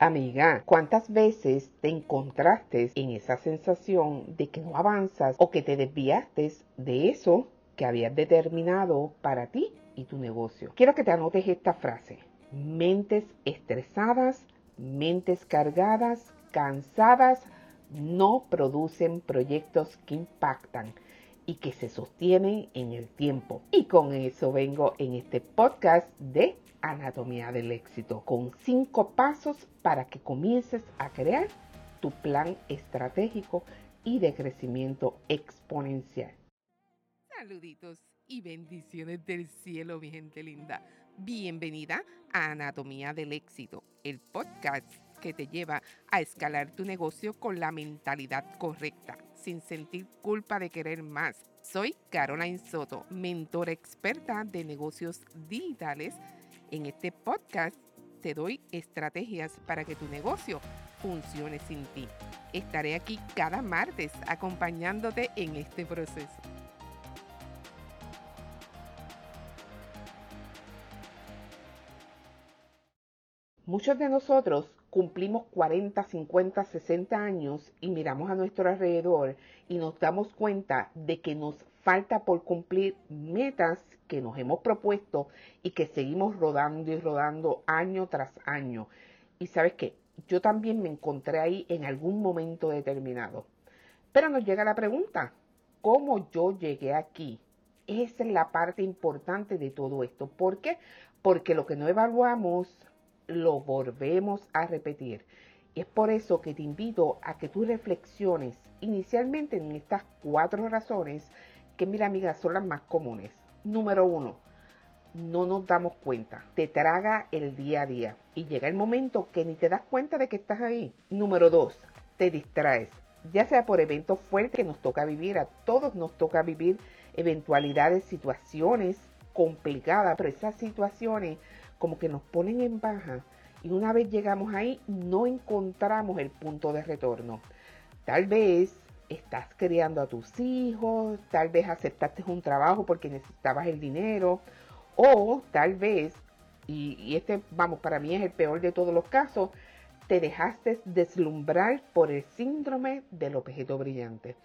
Amiga, ¿cuántas veces te encontraste en esa sensación de que no avanzas o que te desviaste de eso que habías determinado para ti y tu negocio? Quiero que te anotes esta frase. Mentes estresadas, mentes cargadas, cansadas, no producen proyectos que impactan y que se sostienen en el tiempo. Y con eso vengo en este podcast de Anatomía del Éxito, con cinco pasos para que comiences a crear tu plan estratégico y de crecimiento exponencial. Saluditos y bendiciones del cielo, mi gente linda. Bienvenida a Anatomía del Éxito, el podcast que te lleva a escalar tu negocio con la mentalidad correcta, sin sentir culpa de querer más. Soy Caroline Soto, mentora experta de negocios digitales en este podcast te doy estrategias para que tu negocio funcione sin ti. Estaré aquí cada martes acompañándote en este proceso. Muchos de nosotros cumplimos 40, 50, 60 años y miramos a nuestro alrededor y nos damos cuenta de que nos falta por cumplir metas que nos hemos propuesto y que seguimos rodando y rodando año tras año. Y sabes qué, yo también me encontré ahí en algún momento determinado. Pero nos llega la pregunta, ¿cómo yo llegué aquí? Esa es la parte importante de todo esto. ¿Por qué? Porque lo que no evaluamos lo volvemos a repetir. Y es por eso que te invito a que tú reflexiones inicialmente en estas cuatro razones que mira amiga son las más comunes. Número uno, no nos damos cuenta. Te traga el día a día y llega el momento que ni te das cuenta de que estás ahí. Número dos, te distraes. Ya sea por eventos fuertes que nos toca vivir, a todos nos toca vivir eventualidades, situaciones complicadas, pero esas situaciones como que nos ponen en baja y una vez llegamos ahí no encontramos el punto de retorno. Tal vez estás criando a tus hijos, tal vez aceptaste un trabajo porque necesitabas el dinero, o tal vez, y, este, vamos, para mí es el peor de todos los casos, te dejaste deslumbrar por el síndrome del objeto brillante.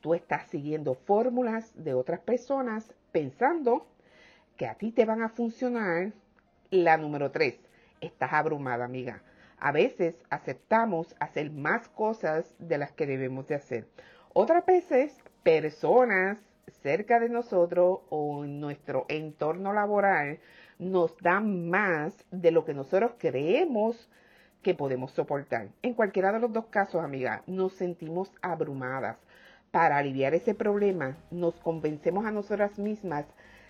Tú estás siguiendo fórmulas de otras personas pensando que a ti te van a funcionar. La número tres, estás abrumada, amiga. A veces aceptamos hacer más cosas de las que debemos de hacer. Otras veces, personas cerca de nosotros o en nuestro entorno laboral nos dan más de lo que nosotros creemos que podemos soportar. En cualquiera de los dos casos, amiga, nos sentimos abrumadas. Para aliviar ese problema, nos convencemos a nosotras mismas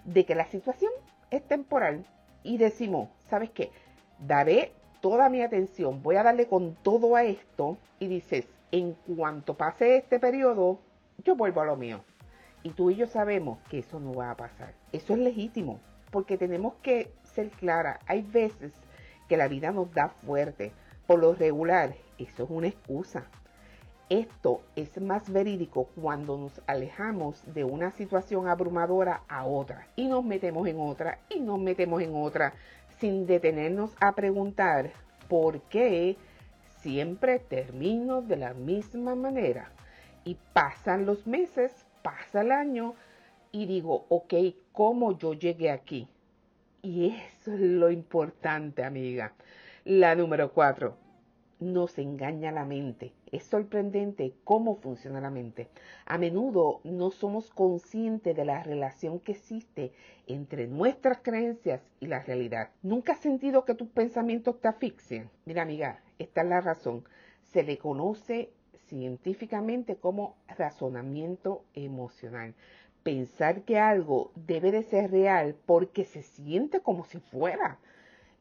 de que la situación es temporal y decimos, ¿sabes qué? Daré toda mi atención, voy a darle con todo a esto y dices, en cuanto pase este periodo, yo vuelvo a lo mío. Y tú y yo sabemos que eso no va a pasar. Eso es legítimo, porque tenemos que ser clara. Hay veces que la vida nos da fuerte. Por lo regular, eso es una excusa. Esto es más verídico cuando nos alejamos de una situación abrumadora a otra y nos metemos en otra y nos metemos en otra sin detenernos a preguntar por qué siempre termino de la misma manera. Y pasan los meses, pasa el año y digo, ok, ¿cómo yo llegué aquí? Y eso es lo importante, amiga. La número cuatro, nos engaña la mente. Es sorprendente cómo funciona la mente. A menudo no somos conscientes de la relación que existe entre nuestras creencias y la realidad. ¿Nunca has sentido que tus pensamientos te asfixian? Mira, amiga, esta es la razón. Se le conoce científicamente como razonamiento emocional. Pensar que algo debe de ser real porque se siente como si fuera.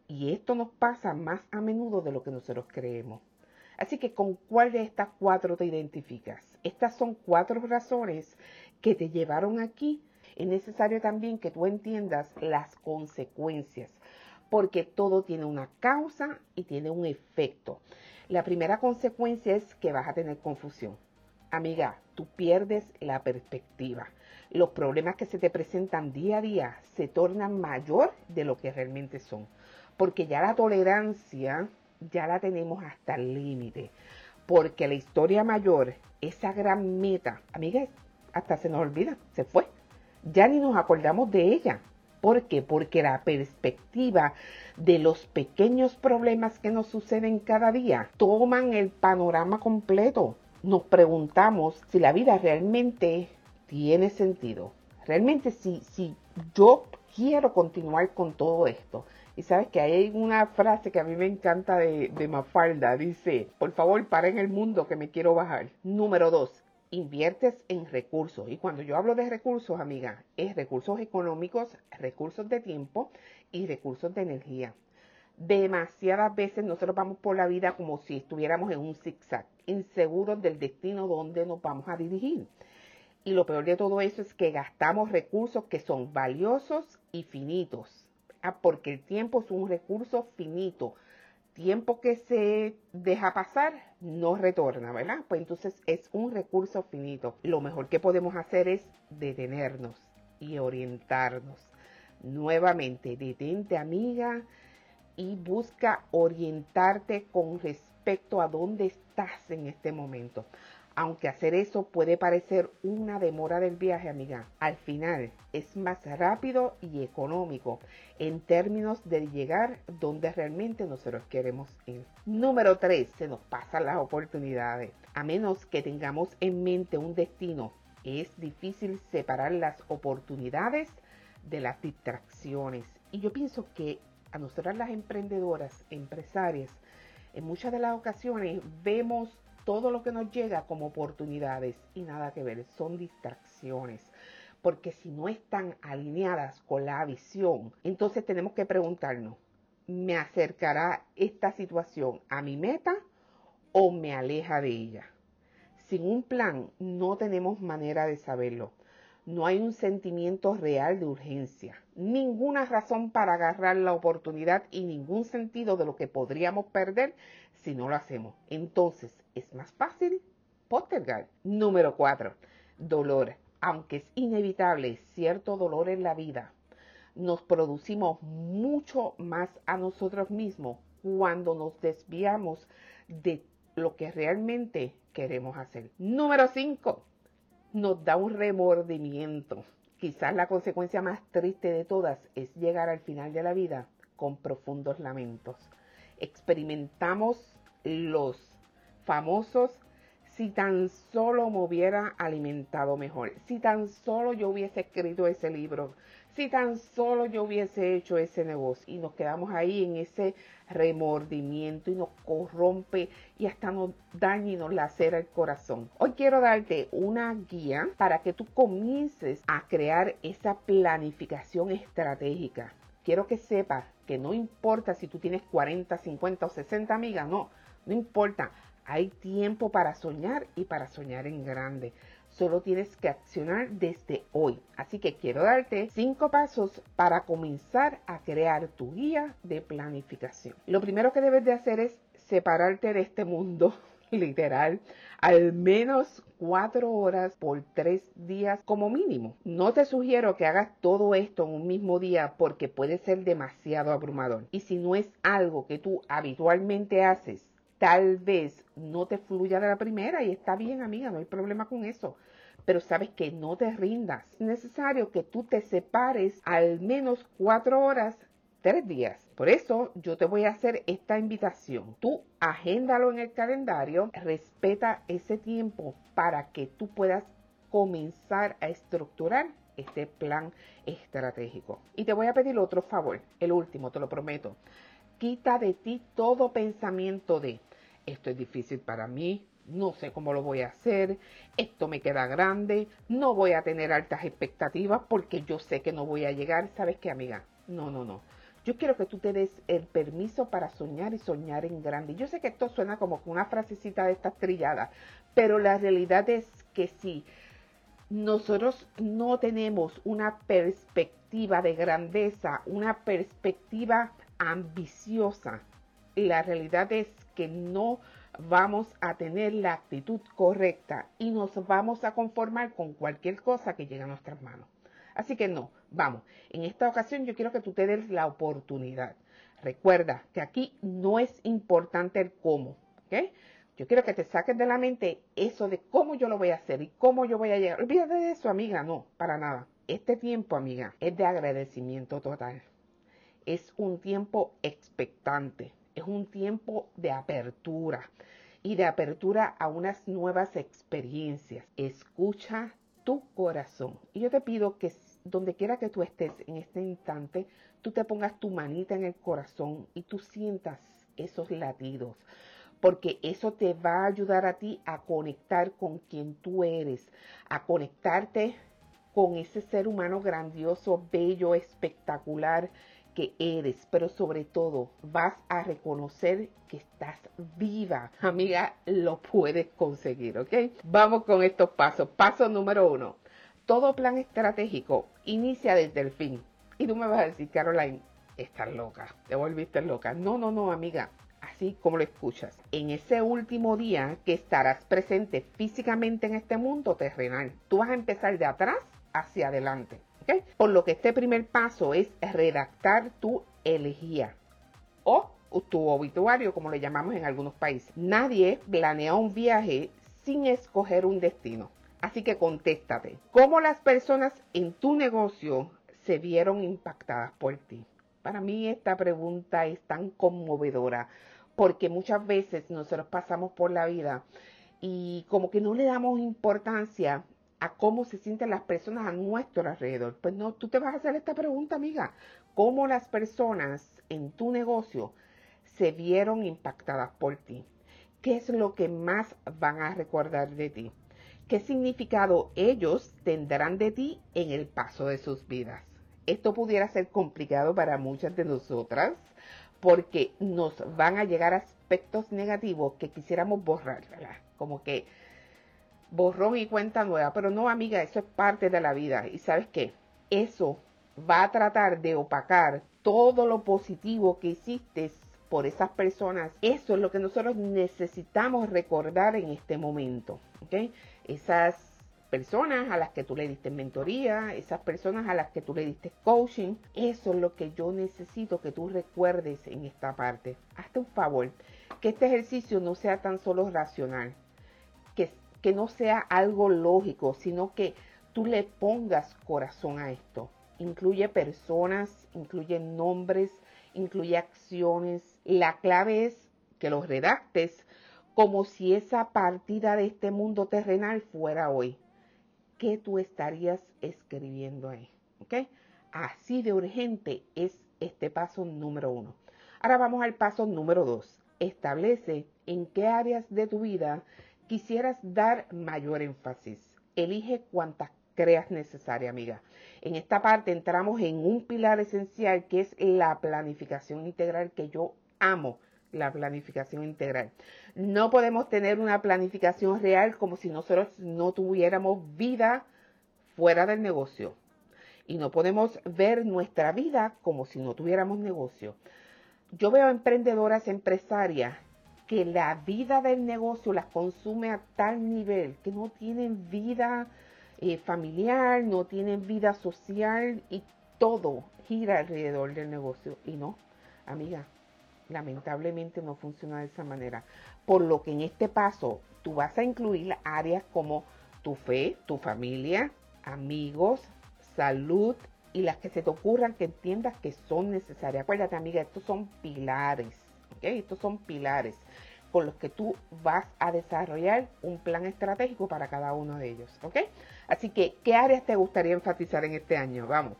Y esto nos pasa más a menudo de lo que nosotros creemos. Así que con cuál de estas cuatro te identificas. Estas son cuatro razones que te llevaron aquí. Es necesario también que tú entiendas las consecuencias, porque todo tiene una causa y tiene un efecto. La primera consecuencia es que vas a tener confusión. Amiga, tú pierdes la perspectiva. Los problemas que se te presentan día a día se tornan mayor de lo que realmente son porque ya la tolerancia ya la tenemos hasta el límite. Porque la historia mayor, esa gran meta, amigas, hasta se nos olvida, se fue. Ya ni nos acordamos de ella. ¿Por qué? Porque la perspectiva de los pequeños problemas que nos suceden cada día toman el panorama completo. Nos preguntamos si la vida realmente tiene sentido. Realmente si, si yo quiero continuar con todo esto. Y sabes que hay una frase que a mí me encanta de, Mafalda. Dice, por favor, para en el mundo que me quiero bajar. Número dos, inviertes en recursos. Y cuando yo hablo de recursos, amiga, es recursos económicos, recursos de tiempo y recursos de energía. Demasiadas veces nosotros vamos por la vida como si estuviéramos en un zigzag, inseguros del destino donde nos vamos a dirigir. Y lo peor de todo eso es que gastamos recursos que son valiosos y finitos, ah, porque el tiempo es un recurso finito. Tiempo que se deja pasar no retorna, ¿verdad? Pues entonces es un recurso finito. Lo mejor que podemos hacer es detenernos y orientarnos. Nuevamente, detente amiga y busca orientarte con respecto a dónde estás en este momento. Aunque hacer eso puede parecer una demora del viaje, amiga, al final es más rápido y económico en términos de llegar donde realmente nosotros queremos ir. Número 3, se nos pasan las oportunidades. A menos que tengamos en mente un destino, es difícil separar las oportunidades de las distracciones. Y yo pienso que a nosotras las emprendedoras, empresarias, en muchas de las ocasiones vemos todo lo que nos llega como oportunidades y nada que ver, son distracciones. Porque si no están alineadas con la visión, entonces tenemos que preguntarnos, ¿me acercará esta situación a mi meta o me aleja de ella? Sin un plan no tenemos manera de saberlo. No hay un sentimiento real de urgencia, ninguna razón para agarrar la oportunidad y ningún sentido de lo que podríamos perder si no lo hacemos. Entonces, es más fácil postergar. Número 4. Dolor. Aunque es inevitable cierto dolor en la vida, nos producimos mucho más a nosotros mismos cuando nos desviamos de lo que realmente queremos hacer. Número 5. Nos da un remordimiento. Quizás la consecuencia más triste de todas es llegar al final de la vida con profundos lamentos. Experimentamos los famosos si tan solo me hubiera alimentado mejor, si tan solo yo hubiese escrito ese libro, si tan solo yo hubiese hecho ese negocio y nos quedamos ahí en ese remordimiento y nos corrompe y hasta nos daña y nos lacera el corazón. Hoy quiero darte una guía para que tú comiences a crear esa planificación estratégica. Quiero que sepas que no importa si tú tienes 40, 50 o 60 amigas, no no importa, hay tiempo para soñar y para soñar en grande. Solo tienes que accionar desde hoy. Así que quiero darte cinco pasos para comenzar a crear tu guía de planificación. Lo primero que debes de hacer es separarte de este mundo literal al menos cuatro horas por tres días como mínimo. No te sugiero que hagas todo esto en un mismo día porque puede ser demasiado abrumador. Y si no es algo que tú habitualmente haces, Tal vez no te fluya de la primera y está bien, amiga, no hay problema con eso. Pero sabes que no te rindas. Es necesario que tú te separes al menos cuatro horas, tres días. Por eso yo te voy a hacer esta invitación. Tú agéndalo en el calendario, respeta ese tiempo para que tú puedas comenzar a estructurar este plan estratégico. Y te voy a pedir otro favor, el último, te lo prometo. Quita de ti todo pensamiento de esto es difícil para mí, no sé cómo lo voy a hacer, esto me queda grande, no voy a tener altas expectativas porque yo sé que no voy a llegar. ¿Sabes qué, amiga? No, no, no. Yo quiero que tú te des el permiso para soñar y soñar en grande. Yo sé que esto suena como una frasecita de estas trilladas, pero la realidad es que si nosotros no tenemos una perspectiva de grandeza, una perspectiva ambiciosa, la realidad es que no vamos a tener la actitud correcta y nos vamos a conformar con cualquier cosa que llegue a nuestras manos. Así que no, vamos, en esta ocasión yo quiero que tú te des la oportunidad. Recuerda que aquí no es importante el cómo, ¿ok? Yo quiero que te saques de la mente eso de cómo yo lo voy a hacer y cómo yo voy a llegar. Olvídate de eso, amiga, no, para nada. Este tiempo, amiga, es de agradecimiento total. Es un tiempo expectante, es un tiempo de apertura y de apertura a unas nuevas experiencias. Escucha tu corazón. Y yo te pido que donde quiera que tú estés en este instante, tú te pongas tu manita en el corazón y tú sientas esos latidos porque eso te va a ayudar a ti a conectar con quien tú eres, a conectarte con ese ser humano grandioso, bello, espectacular que eres, pero sobre todo vas a reconocer que estás viva. Amiga, lo puedes conseguir, ¿ok? Vamos con estos pasos. Paso número uno. Todo plan estratégico inicia desde el fin. Y tú me vas a decir, Caroline, estás loca, te volviste loca. No, no, no, amiga así como lo escuchas, en ese último día que estarás presente físicamente en este mundo terrenal. Tú vas a empezar de atrás hacia adelante. Por lo que este primer paso es redactar tu elegía o tu obituario, como le llamamos en algunos países. Nadie planea un viaje sin escoger un destino. Así que contéstate, ¿cómo las personas en tu negocio se vieron impactadas por ti? Para mí esta pregunta es tan conmovedora porque muchas veces nosotros pasamos por la vida y como que no le damos importancia cómo se sienten las personas a nuestro alrededor. Pues no, tú te vas a hacer esta pregunta, amiga. ¿Cómo las personas en tu negocio se vieron impactadas por ti? ¿Qué es lo que más van a recordar de ti? ¿Qué significado ellos tendrán de ti en el paso de sus vidas? Esto pudiera ser complicado para muchas de nosotras porque nos van a llegar aspectos negativos que quisiéramos borrar. Como que borrón y cuenta nueva, pero no, amiga, eso es parte de la vida. Y sabes qué, eso va a tratar de opacar todo lo positivo que hiciste por esas personas. Eso es lo que nosotros necesitamos recordar en este momento, ¿ok? Esas personas a las que tú le diste mentoría, esas personas a las que tú le diste coaching. Eso es lo que yo necesito que tú recuerdes en esta parte. Hazte un favor, que este ejercicio no sea tan solo racional, que, que no sea algo lógico, sino que tú le pongas corazón a esto. Incluye personas, incluye nombres, incluye acciones. La clave es que los redactes como si esa partida de este mundo terrenal fuera hoy qué tú estarías escribiendo ahí. ¿Ok? Así de urgente es este paso número uno. Ahora vamos al paso número dos. Establece en qué áreas de tu vida quisieras dar mayor énfasis. Elige cuantas creas necesaria, amiga. En esta parte entramos en un pilar esencial que es la planificación integral que yo amo la planificación integral. No podemos tener una planificación real como si nosotros no tuviéramos vida fuera del negocio. Y no podemos ver nuestra vida como si no tuviéramos negocio. Yo veo emprendedoras, empresarias, que la vida del negocio las consume a tal nivel que no tienen vida eh, familiar, no tienen vida social y todo gira alrededor del negocio. Y no, amiga, lamentablemente no funciona de esa manera. Por lo que en este paso tú vas a incluir áreas como tu fe, tu familia, amigos, salud y las que se te ocurran que entiendas que son necesarias. Acuérdate, amiga, estos son pilares, ¿ok? Estos son pilares con los que tú vas a desarrollar un plan estratégico para cada uno de ellos, ¿ok? Así que, ¿qué áreas te gustaría enfatizar en este año? Vamos,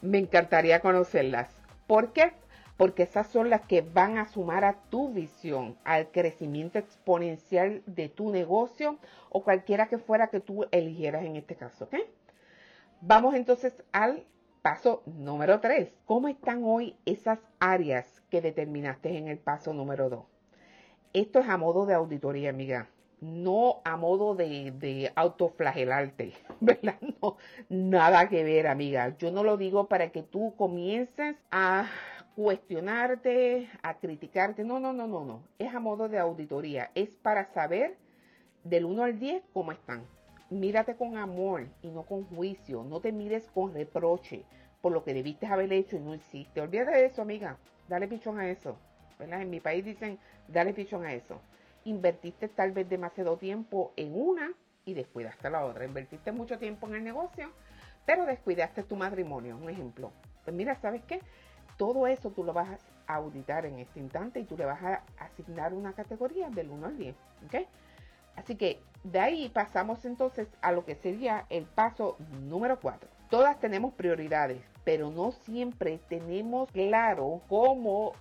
me encantaría conocerlas. ¿Por qué? porque esas son las que van a sumar a tu visión, al crecimiento exponencial de tu negocio o cualquiera que fuera que tú eligieras en este caso, ¿ok? Vamos entonces al paso número 3. ¿Cómo están hoy esas áreas que determinaste en el paso número 2? Esto es a modo de auditoría, amiga. No a modo de, autoflagelarte, ¿verdad? No, nada que ver, amiga. Yo no lo digo para que tú comiences a cuestionarte, a criticarte. No, no, no, no, no. Es a modo de auditoría. Es para saber del 1 al 10 cómo están. Mírate con amor y no con juicio. No te mires con reproche por lo que debiste haber hecho y no hiciste. Olvídate de eso, amiga. dale pichón a eso. ¿verdad? En mi país dicen, dale pichón a eso. Invertiste tal vez demasiado tiempo en una y descuidaste la otra. Invertiste mucho tiempo en el negocio, pero descuidaste tu matrimonio, un ejemplo. Pues mira, ¿sabes qué? Todo eso tú lo vas a auditar en este instante y tú le vas a asignar una categoría del 1 al 10. ¿Ok? Así que de ahí pasamos entonces a lo que sería el paso número 4. Todas tenemos prioridades, pero no siempre tenemos claro cómo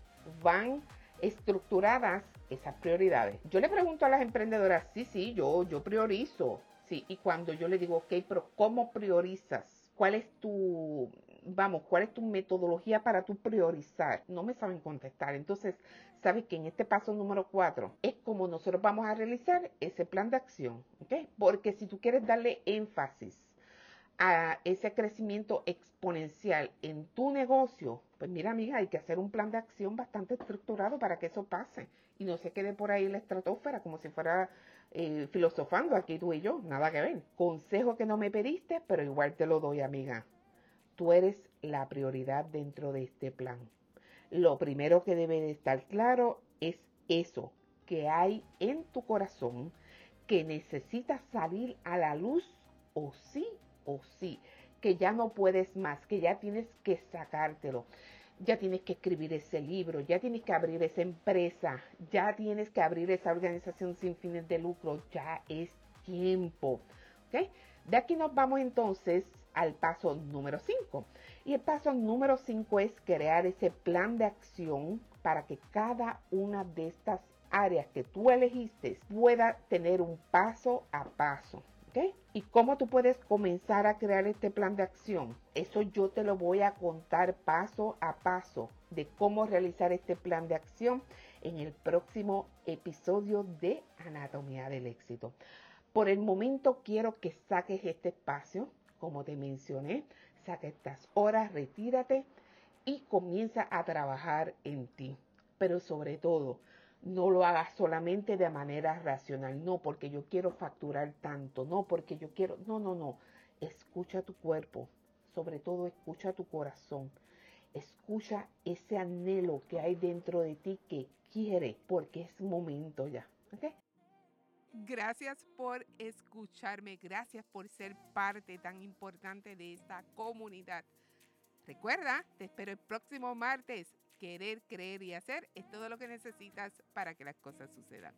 van estructuradas esas prioridades. Yo le pregunto a las emprendedoras, sí, sí, yo, yo priorizo. Sí, y cuando yo le digo, ok, pero ¿cómo priorizas? ¿Cuál es tu, vamos, cuál es tu metodología para tu priorizar? No me saben contestar. Entonces, sabes que en este paso número 4 es como nosotros vamos a realizar ese plan de acción. Porque si tú quieres darle énfasis a ese crecimiento exponencial en tu negocio, pues mira amiga, hay que hacer un plan de acción bastante estructurado para que eso pase y no se quede por ahí la estratosfera como si fuera eh, filosofando aquí tú y yo, nada que ver. Consejo que no me pediste, pero igual te lo doy amiga. Tú eres la prioridad dentro de este plan. Lo primero que debe de estar claro es eso que hay en tu corazón que necesita salir a la luz o sí o sí, que ya no puedes más, que ya tienes que sacártelo, ya tienes que escribir ese libro, ya tienes que abrir esa empresa, ya tienes que abrir esa organización sin fines de lucro, ya es tiempo. ¿ok? De aquí nos vamos entonces al paso número 5. Y el paso número 5 es crear ese plan de acción para que cada una de estas áreas que tú elegiste pueda tener un paso a paso. ¿Y cómo tú puedes comenzar a crear este plan de acción? Eso yo te lo voy a contar paso a paso de cómo realizar este plan de acción en el próximo episodio de Anatomía del Éxito. Por el momento quiero que saques este espacio, como te mencioné, saque estas horas, retírate y comienza a trabajar en ti. Pero sobre todo, no lo hagas solamente de manera racional, no porque yo quiero facturar tanto, no porque yo quiero, no, no, no, escucha tu cuerpo, sobre todo escucha tu corazón, escucha ese anhelo que hay dentro de ti que quiere, porque es momento ya, Gracias por escucharme, gracias por ser parte tan importante de esta comunidad. Recuerda, te espero el próximo martes querer, creer y hacer es todo lo que necesitas para que las cosas sucedan.